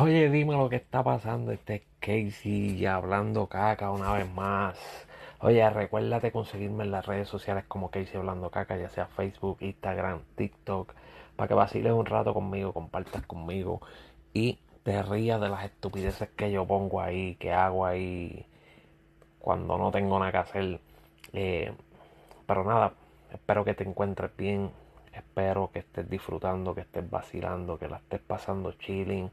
Oye, dime lo que está pasando. Este es Casey hablando caca una vez más. Oye, recuérdate conseguirme en las redes sociales como Casey hablando caca, ya sea Facebook, Instagram, TikTok, para que vaciles un rato conmigo, compartas conmigo y te rías de las estupideces que yo pongo ahí, que hago ahí cuando no tengo nada que hacer. Eh, pero nada, espero que te encuentres bien, espero que estés disfrutando, que estés vacilando, que la estés pasando chilling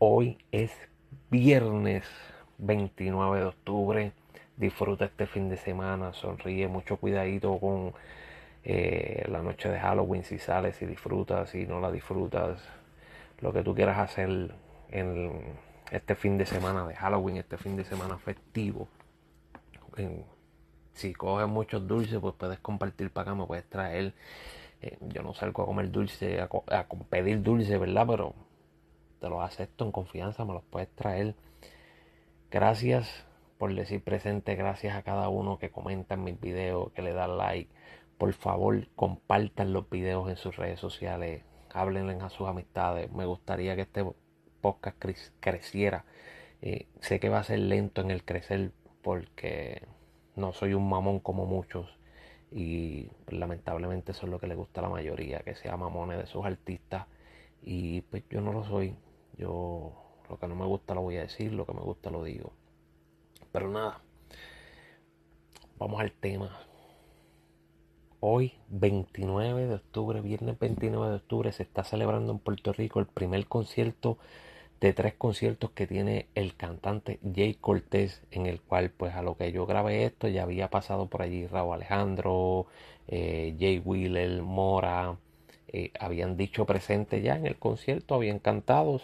Hoy es viernes 29 de octubre. Disfruta este fin de semana, sonríe, mucho cuidadito con eh, la noche de Halloween si sales, si disfrutas, si no la disfrutas, lo que tú quieras hacer en este fin de semana de Halloween, este fin de semana festivo. si coges muchos dulces, pues puedes compartir para acá, me puedes traer. Eh, yo no salgo a comer dulce, a, a pedir dulce, ¿verdad? Pero te los acepto en confianza, me los puedes traer. Gracias por decir presente, gracias a cada uno que comenta en mis videos, que le da like. Por favor, compartan los videos en sus redes sociales, háblenle a sus amistades. Me gustaría que este podcast creciera. Eh, sé que va a ser lento en el crecer porque no soy un mamón como muchos y lamentablemente eso es lo que le gusta a la mayoría, que sea mamones de sus artistas y pues yo no lo soy, yo lo que no me gusta lo voy a decir, lo que me gusta lo digo. Pero nada, vamos al tema. Hoy, 29 de octubre, viernes 29 de octubre, se está celebrando en Puerto Rico el primer concierto de tres conciertos que tiene el cantante Jay Cortés, en el cual, pues a lo que yo grabé esto, ya había pasado por allí Raúl Alejandro, eh, Jay Wheeler, Mora, eh, habían dicho presente ya en el concierto, habían cantado,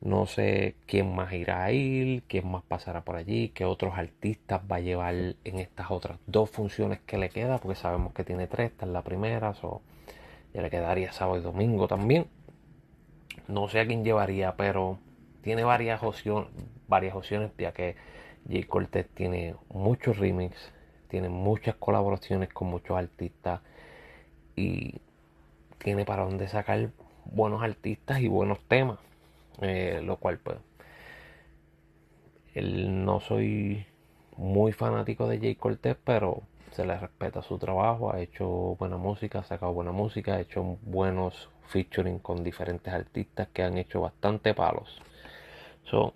no sé quién más irá a ir, quién más pasará por allí, qué otros artistas va a llevar en estas otras dos funciones que le queda, porque sabemos que tiene tres, esta es la primera, so, ya le quedaría sábado y domingo también. No sé a quién llevaría, pero tiene varias opciones, varias opciones ya que Jay Cortez tiene muchos remix, tiene muchas colaboraciones con muchos artistas y tiene para donde sacar buenos artistas y buenos temas. Eh, lo cual pues él no soy muy fanático de Jay Cortez, pero se le respeta su trabajo, ha hecho buena música, ha sacado buena música, ha hecho buenos featuring con diferentes artistas que han hecho bastante palos. So,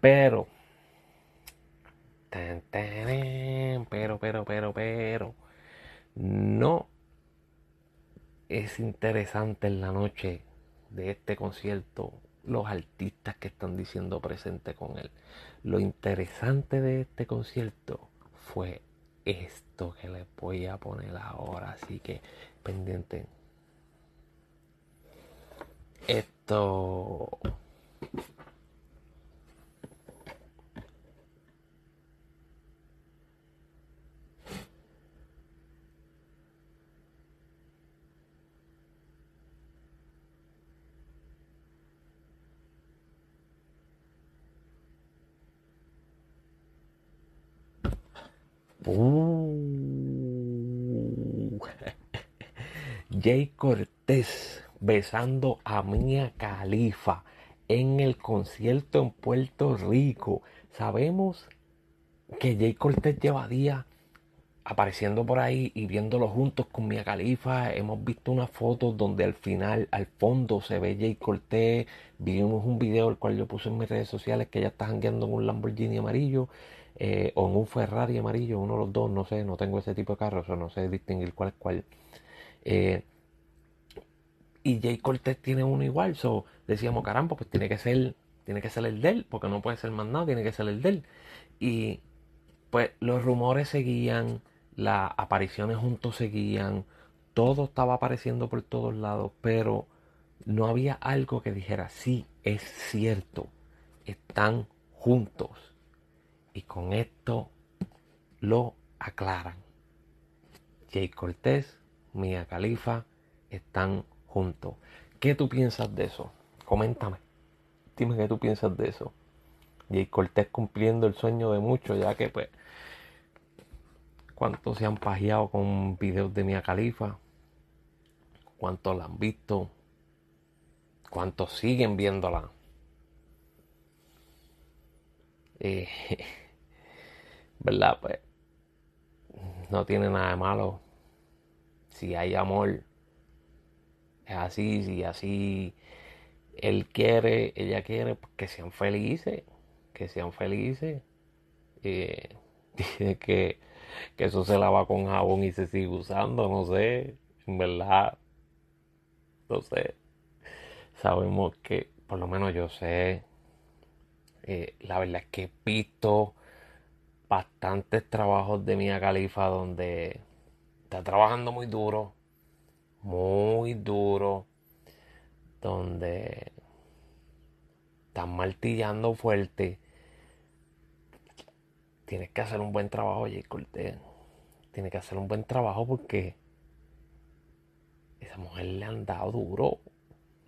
pero, pero, pero, pero, pero, no es interesante en la noche de este concierto los artistas que están diciendo presente con él. Lo interesante de este concierto fue esto que les voy a poner ahora, así que pendiente. Esto Uh. Jay Cortés besando a Mia Califa en el concierto en Puerto Rico. Sabemos que Jay Cortés lleva días apareciendo por ahí y viéndolo juntos con Mia Califa. Hemos visto una foto donde al final, al fondo, se ve Jay Cortés. Vimos un video el cual yo puse en mis redes sociales que ella está jangueando en un Lamborghini amarillo. Eh, o en un Ferrari amarillo, uno de los dos, no sé, no tengo ese tipo de carros, o no sé distinguir cuál es cuál. Eh, y Jay Cortez tiene uno igual, so decíamos, caramba, pues tiene que ser, tiene que ser el de él, porque no puede ser más nada, tiene que ser el de él. Y pues los rumores seguían, las apariciones juntos seguían, todo estaba apareciendo por todos lados, pero no había algo que dijera, sí, es cierto, están juntos y con esto lo aclaran. Jay Cortés, Mia Califa están juntos. ¿Qué tú piensas de eso? Coméntame. Dime qué tú piensas de eso. Jay Cortés cumpliendo el sueño de muchos, ya que pues cuántos se han pajeado con videos de Mia Califa, cuántos la han visto, cuántos siguen viéndola. eh, ¿verdad? Pues no tiene nada de malo. Si hay amor, es así, si así él quiere, ella quiere, pues, que sean felices, que sean felices. Eh, dice que, que eso se lava con jabón y se sigue usando, no sé, en verdad, no sé. Sabemos que, por lo menos yo sé, eh, la verdad es que he visto bastantes trabajos de Mia Califa donde está trabajando muy duro, muy duro, donde están martillando fuerte. Tienes que hacer un buen trabajo, Jay Cortez. Tienes que hacer un buen trabajo porque esa mujer le han dado duro.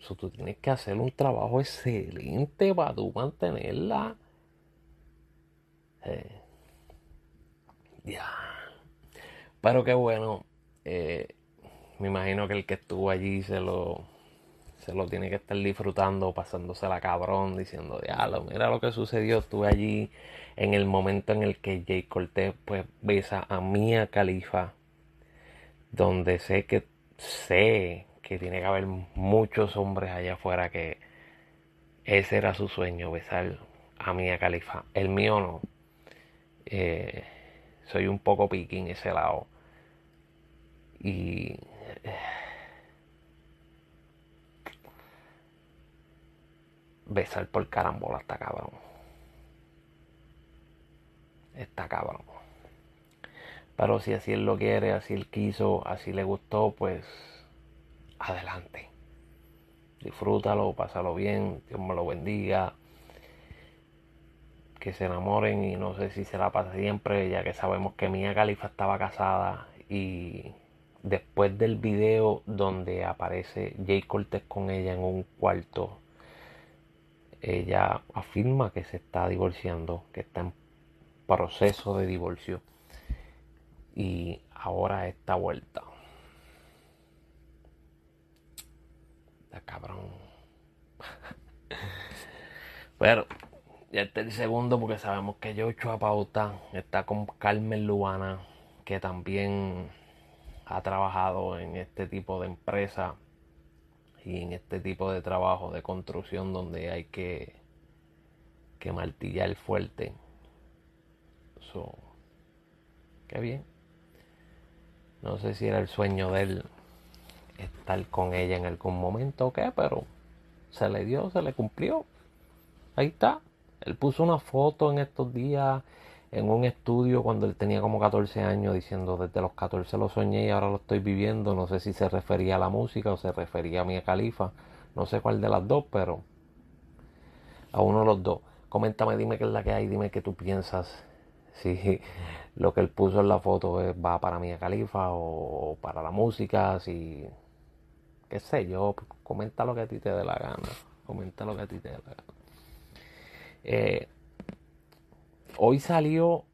So, tú tienes que hacer un trabajo excelente para tú mantenerla. Eh, ya. Pero qué bueno. Eh, me imagino que el que estuvo allí se lo, se lo tiene que estar disfrutando, pasándose la cabrón, diciendo, diablo, mira lo que sucedió. Estuve allí en el momento en el que Jay Cortez pues besa a Mia Califa, donde sé que sé que tiene que haber muchos hombres allá afuera que ese era su sueño, besar a Mia Califa. El mío no. Eh, soy un poco piqui en ese lado. Y besar por carambola está cabrón. Está cabrón. Pero si así él lo quiere, así él quiso, así le gustó, pues adelante. Disfrútalo, pásalo bien, Dios me lo bendiga. Que se enamoren y no sé si será para siempre, ya que sabemos que Mia Califa estaba casada y después del video donde aparece Jay Cortez con ella en un cuarto, ella afirma que se está divorciando, que está en proceso de divorcio y ahora esta vuelta. Está cabrón. Pero ya está el segundo porque sabemos que Joshua Pauta está con Carmen Lubana, que también ha trabajado en este tipo de empresa y en este tipo de trabajo de construcción donde hay que, que martillar fuerte. So, qué bien. No sé si era el sueño de él estar con ella en algún momento o qué, pero se le dio, se le cumplió. Ahí está. Él puso una foto en estos días en un estudio cuando él tenía como 14 años diciendo desde los 14 lo soñé y ahora lo estoy viviendo. No sé si se refería a la música o se refería a Mia Califa. No sé cuál de las dos, pero a uno de los dos. Coméntame, dime qué es la que hay, dime qué tú piensas. Si lo que él puso en la foto va para Mia Califa o para la música, si qué sé yo, comenta lo que a ti te dé la gana, comenta lo que a ti te dé la gana. Eh, hoy salió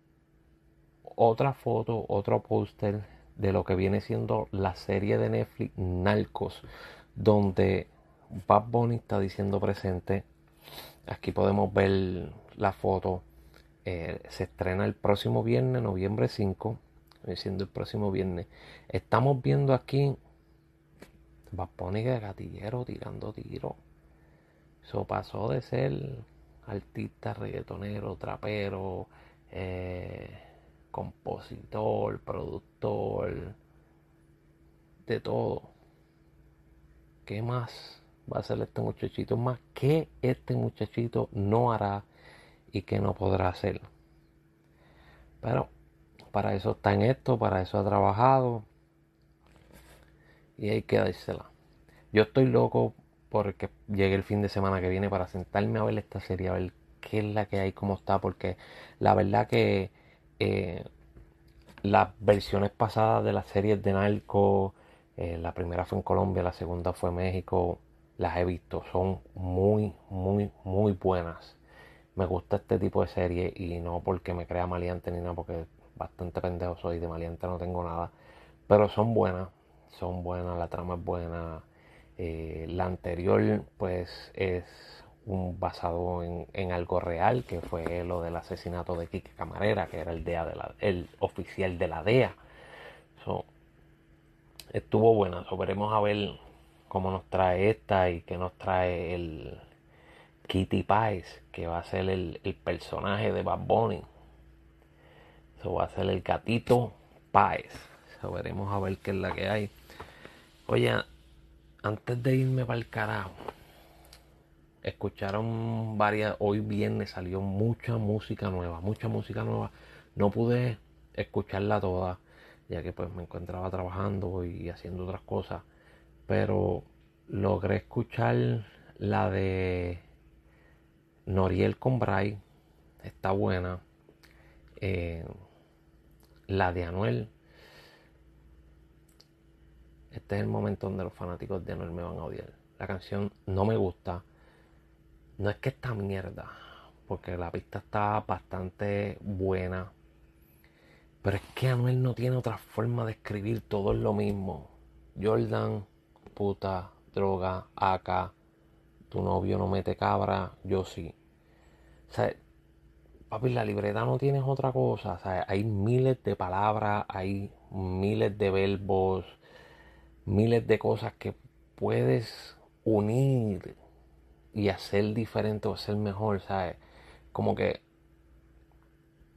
otra foto, otro póster de lo que viene siendo la serie de Netflix Narcos, donde Bad Bunny está diciendo presente. Aquí podemos ver la foto eh, se estrena el próximo viernes, noviembre 5. Siendo el próximo viernes. Estamos viendo aquí Baponi de gatillero tirando tiro. Eso pasó de ser artista, reggaetonero, trapero, eh, compositor, productor, de todo. ¿Qué más va a hacer este muchachito? Más que este muchachito no hará y que no podrá hacer. Pero para eso está en esto, para eso ha trabajado y hay que dársela. Yo estoy loco porque llegue el fin de semana que viene para sentarme a ver esta serie, a ver qué es la que hay, cómo está, porque la verdad que eh, las versiones pasadas de las series de Narco, eh, la primera fue en Colombia, la segunda fue en México, las he visto, son muy, muy, muy buenas me gusta este tipo de serie y no porque me crea maleante ni nada, porque bastante pendejo soy, de maleante no tengo nada. Pero son buenas, son buenas, la trama es buena. Eh, la anterior pues es un basado en, algo real, que fue lo del asesinato de Quique Camarera, que era el, DEA de la, el oficial de la DEA. estuvo buena, veremos a ver cómo nos trae esta y qué nos trae el Kitty Pies, que va a ser el, personaje de Bad Bunny. Eso va a ser el gatito Pies. veremos a ver qué es la que hay. Oye, antes de irme para el carajo, escucharon varias, hoy viernes salió mucha música nueva, mucha música nueva. No pude escucharla toda, ya que pues me encontraba trabajando y haciendo otras cosas. Pero logré escuchar la de Noriel Combray, está buena. Eh, la de Anuel. Este es el momento donde los fanáticos de Anuel me van a odiar. La canción no me gusta no es que esta mierda, porque la pista está bastante buena. Pero es que Anuel no tiene otra forma de escribir, todo es lo mismo. Jordan, puta, droga, acá, tu novio no mete cabra, yo sí. O sea, papi, la libreta no tienes otra cosa. O sea, hay miles de palabras, hay miles de verbos, miles de cosas que puedes unir y hacer diferente o hacer mejor, ¿sabes? Como que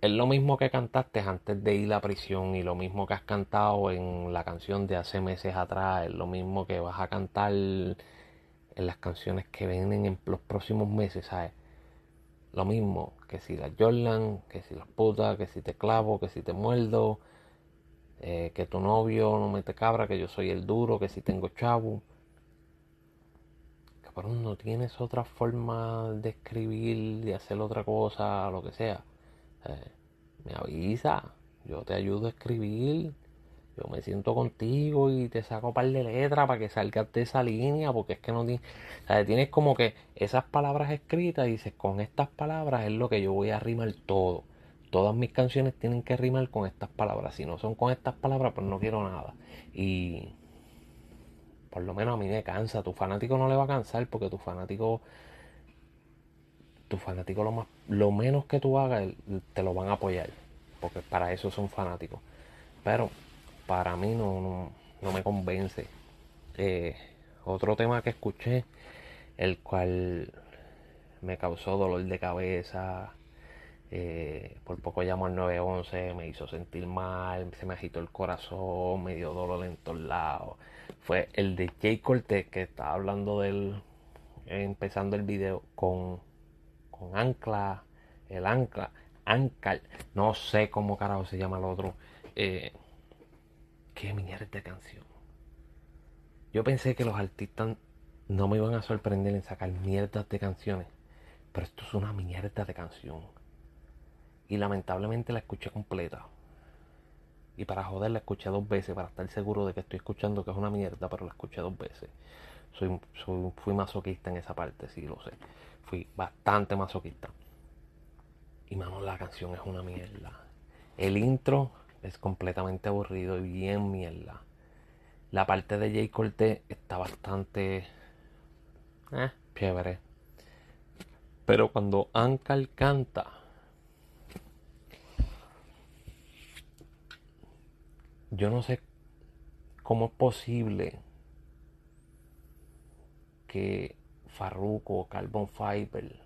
es lo mismo que cantaste antes de ir a prisión y lo mismo que has cantado en la canción de hace meses atrás, es lo mismo que vas a cantar en las canciones que vienen en los próximos meses, ¿sabes? Lo mismo que si la Jordan, que si las putas, que si te clavo, que si te muerdo, eh, que tu novio no me te cabra, que yo soy el duro, que si tengo chavo pero no tienes otra forma de escribir, de hacer otra cosa, lo que sea, eh, me avisa, yo te ayudo a escribir, yo me siento contigo y te saco un par de letras para que salgas de esa línea, porque es que no tienes, tienes como que esas palabras escritas y dices, con estas palabras es lo que yo voy a rimar todo. Todas mis canciones tienen que rimar con estas palabras. Si no son con estas palabras, pues no quiero nada. Y por lo menos a mí me cansa. Tu fanático no le va a cansar porque tu fanático, tu fanático lo, más, lo menos que tú hagas, te lo van a apoyar. Porque para eso son fanáticos. Pero para mí no, no, me convence. Eh, otro tema que escuché, el cual me causó dolor de cabeza. Eh, por poco llamo al 911, me hizo sentir mal, se me agitó el corazón, me dio dolor en todos lados. Fue el de Jay Cortez que estaba hablando del empezando el video con con Ancla el Ancla Ankle no sé cómo carajo se llama el otro. Eh, qué mierda de canción. Yo pensé que los artistas no me iban a sorprender en sacar mierdas de canciones pero esto es una mierda de canción y lamentablemente la escuché completa y para joder la escuché dos veces, para estar seguro de que estoy escuchando que es una mierda, pero la escuché dos veces. Soy, fui masoquista en esa parte, sí lo sé. Fui bastante masoquista. Y mano, la canción es una mierda. El intro es completamente aburrido y bien mierda. La parte de Jay Cortez está bastante eh, chévere. Pero cuando Ankal canta, yo no sé cómo es posible que Farruko o Carbon Fiber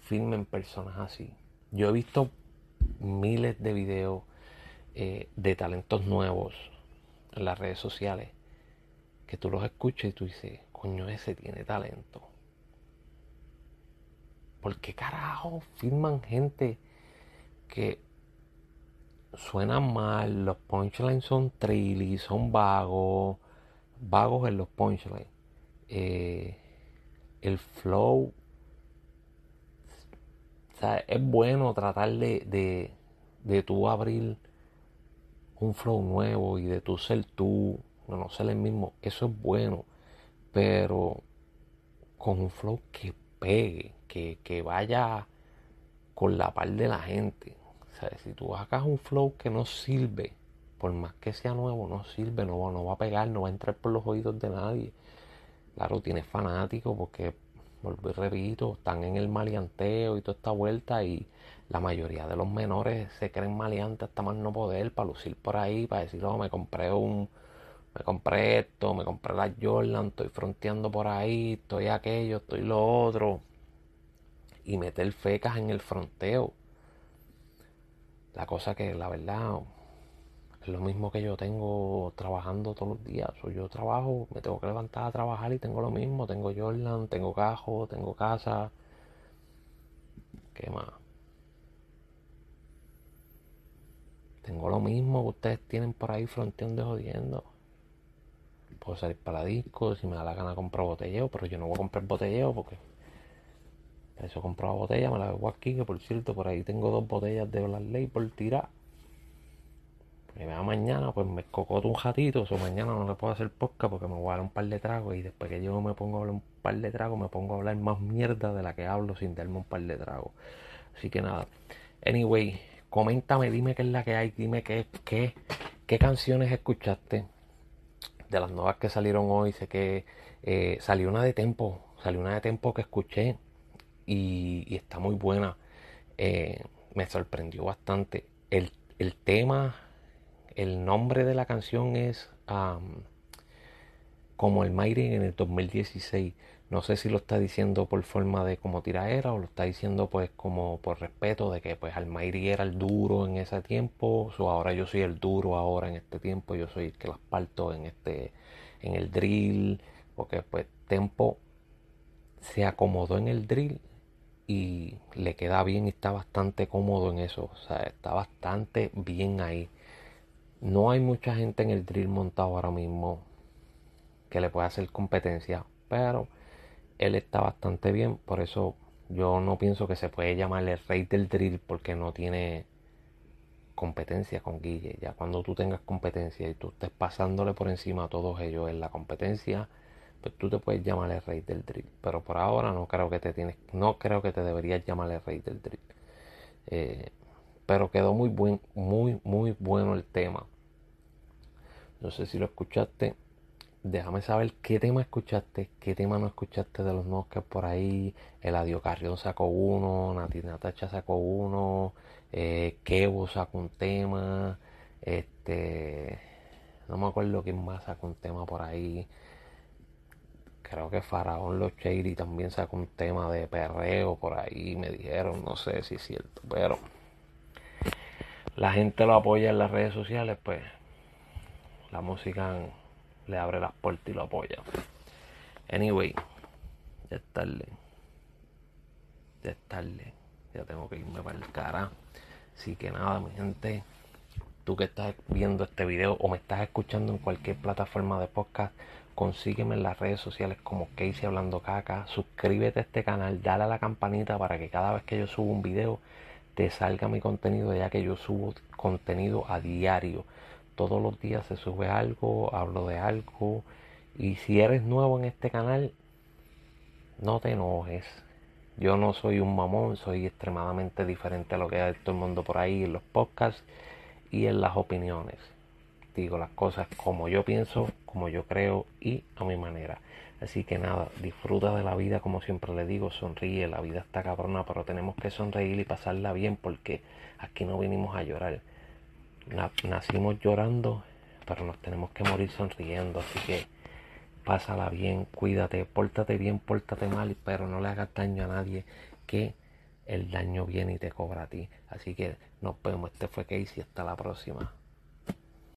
filmen personas así. Yo he visto miles de videos eh, de talentos nuevos en las redes sociales que tú los escuchas y tú dices, coño, ese tiene talento. ¿Por qué carajo filman gente que suenan mal, los punchlines son trilly, son vagos, vagos en los punchlines. Eh, el flow, es bueno tratar de, de, de tú abrir un flow nuevo y de tú ser tú, no, ser el mismo, eso es bueno, pero con un flow que pegue, que, que vaya con la par de la gente si tú sacas un flow que no sirve, por más que sea nuevo, no sirve, no, no va a pegar, no va a entrar por los oídos de nadie. Claro, tiene fanáticos porque, vuelvo y repito, están en el maleanteo y toda esta vuelta y la mayoría de los menores se creen maleantes hasta más no poder para lucir por ahí, para decir, oh, me compré un, me compré esto, me compré la Jordan, estoy fronteando por ahí, estoy aquello, estoy lo otro. Y meter fecas en el fronteo. La cosa que la verdad es lo mismo que yo tengo trabajando todos los días. O yo trabajo, me tengo que levantar a trabajar y tengo lo mismo. Tengo Jordan, tengo cajo, tengo casa. ¿Qué más? Tengo lo mismo que ustedes tienen por ahí fronteando y jodiendo. Puedo salir para discos si me da la gana comprar botelleo, pero yo no voy a comprar botelleo porque eso compro botella, me la bebo aquí, que por cierto, por ahí tengo dos botellas de Black por tirar. Que me mañana, pues me cocoto un ratito, o mañana no le puedo hacer podcast porque me voy a dar un par de tragos y después que yo me pongo a hablar un par de tragos, me pongo a hablar más mierda de la que hablo sin darme un par de tragos. Así que nada. Anyway, coméntame, dime qué es la que hay, dime qué, qué, qué canciones escuchaste de las nuevas que salieron hoy. Sé que eh, salió una de Tempo, salió una de Tempo que escuché y, está muy buena. Eh, me sorprendió bastante. El, tema, el nombre de la canción es como el Mayri en el 2016. No sé si lo está diciendo por forma de como tiraera o lo está diciendo pues como por respeto de que pues Almighty era el duro en ese tiempo, o ahora yo soy el duro ahora en este tiempo, yo soy el que las parto en este en el drill, porque pues Tempo se acomodó en el drill y le queda bien y está bastante cómodo en eso, o sea, está bastante bien ahí. No hay mucha gente en el drill montado ahora mismo que le pueda hacer competencia, pero él está bastante bien, por eso yo no pienso que se puede llamar el rey del drill porque no tiene competencia con Guille. Ya cuando tú tengas competencia y tú estés pasándole por encima a todos ellos en la competencia, pues tú te puedes llamar el rey del drill. Pero por ahora no creo que te tienes, no creo que te deberías llamar el rey del drill. Eh, pero quedó muy buen, muy, muy bueno el tema. No sé si lo escuchaste déjame saber qué tema escuchaste, qué tema no escuchaste de los nuevos por ahí. Eladio Carrión sacó uno, Nati Natacha sacó uno, eh, Kevo sacó un tema, este, no me acuerdo quién más sacó un tema por ahí. Creo que Faraón Los Shady también sacó un tema de perreo por ahí, me dijeron, no sé si es cierto, pero la gente lo apoya en las redes sociales, pues la música le abre las puertas y lo apoya. Anyway, ya es tarde. Ya es tarde. Ya tengo que irme para el cara. Así que nada, mi gente. Tú que estás viendo este video o me estás escuchando en cualquier plataforma de podcast, consígueme en las redes sociales como Casey Hablando Caca. Suscríbete a este canal, dale a la campanita para que cada vez que yo subo un video te salga mi contenido, ya que yo subo contenido a diario todos los días se sube algo, hablo de algo. Y si eres nuevo en este canal, no te enojes. Yo no soy un mamón, soy extremadamente diferente a lo que hay todo el mundo por ahí en los podcasts y en las opiniones. Digo las cosas como yo pienso, como yo creo y a mi manera. Así que nada, disfruta de la vida como siempre le digo, sonríe, la vida está cabrona, pero tenemos que sonreír y pasarla bien porque aquí no vinimos a llorar nacimos llorando, pero nos tenemos que morir sonriendo. Así que pásala bien, cuídate, pórtate bien, pórtate mal, pero no le hagas daño a nadie, que el daño viene y te cobra a ti. Así que nos vemos. Este fue Casey. Hasta la próxima.